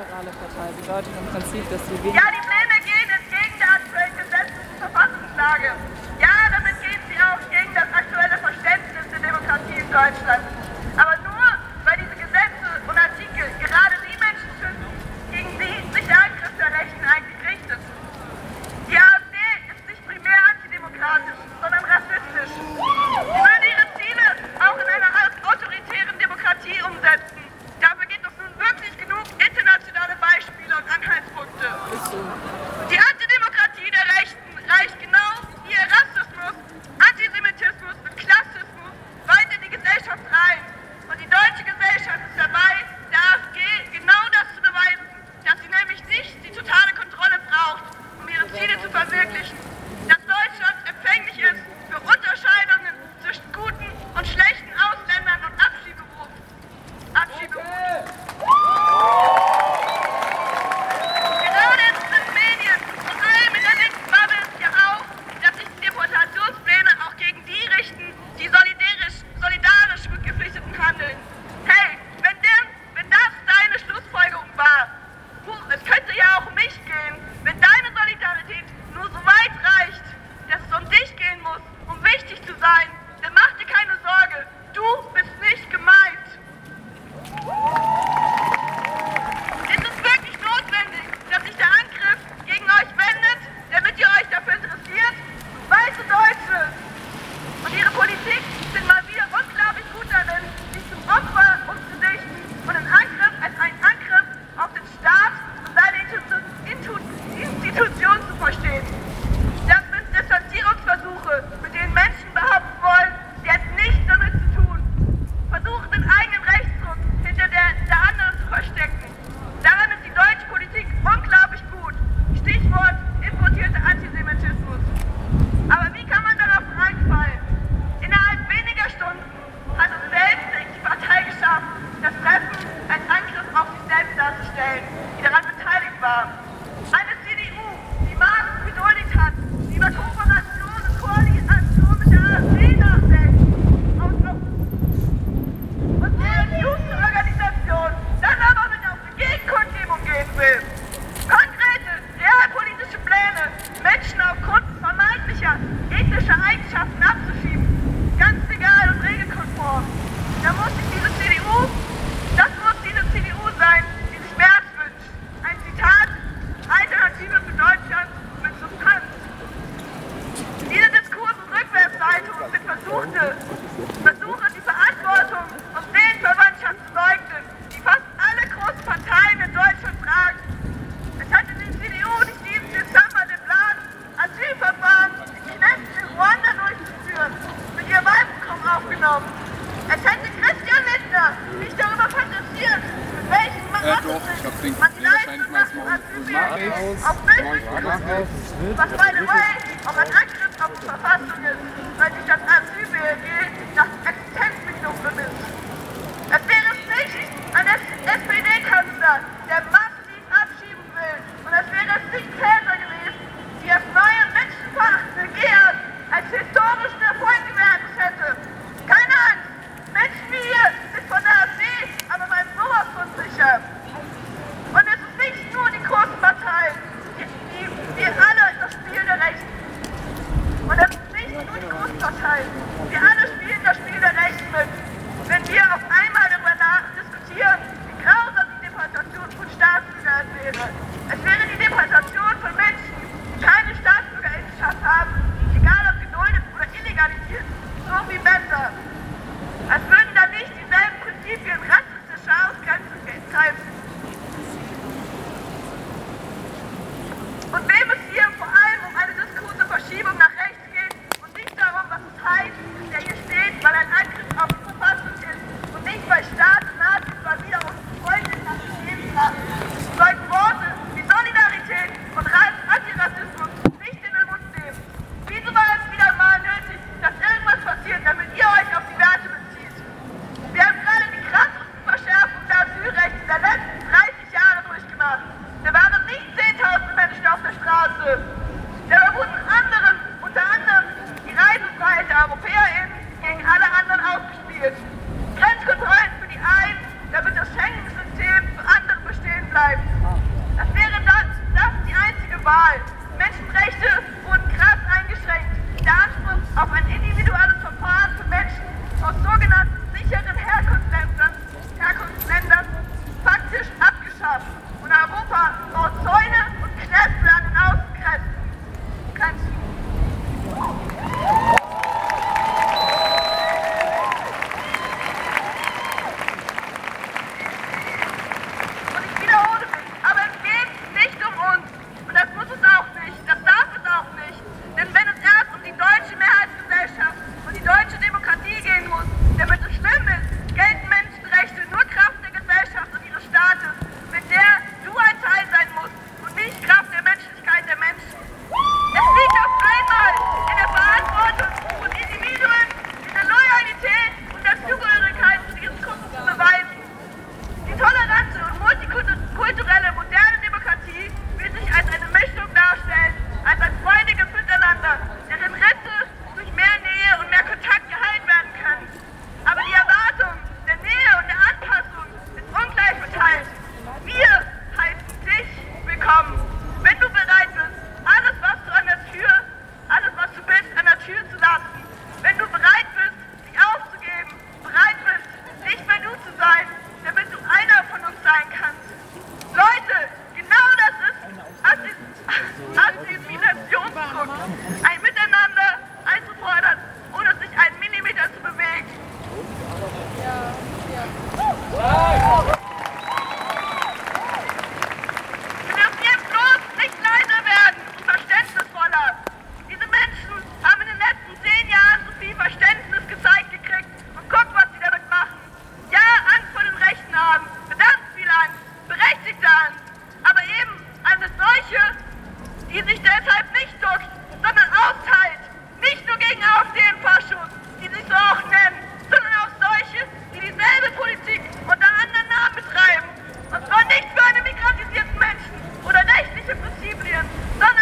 liberale Partei bedeutet im Prinzip, dass sie weniger... selbst darzustellen, die daran beteiligt waren. Eine CDU, die Marx geduldigt hat, die über Kooperation und Koalition mit der AfD nachdenkt. Und deren Jugendorganisation dann aber mit auf die Gegenkundgebung gehen will. Konkrete, realpolitische Pläne, Menschen aufgrund vermeintlicher ethnischer Eigenschaften genommen. Es hätte Christian Lindner nicht darüber protestiert, mit welchen Marotten man die Leistung nach dem auf Bildung was by the way auch ein Angriff auf die Verfassung ist, weil sich das AsyBLG Wahl. Menschenrechte wurden krass eingeschränkt. Der Anspruch auf ein individuelles Verfahren für Menschen aus sogenannten sicheren Herkunftsländern, Herkunftsländern faktisch abgeschafft. Und Europa baut Zäune und Knäste an den Außengrenzen. Bye-bye.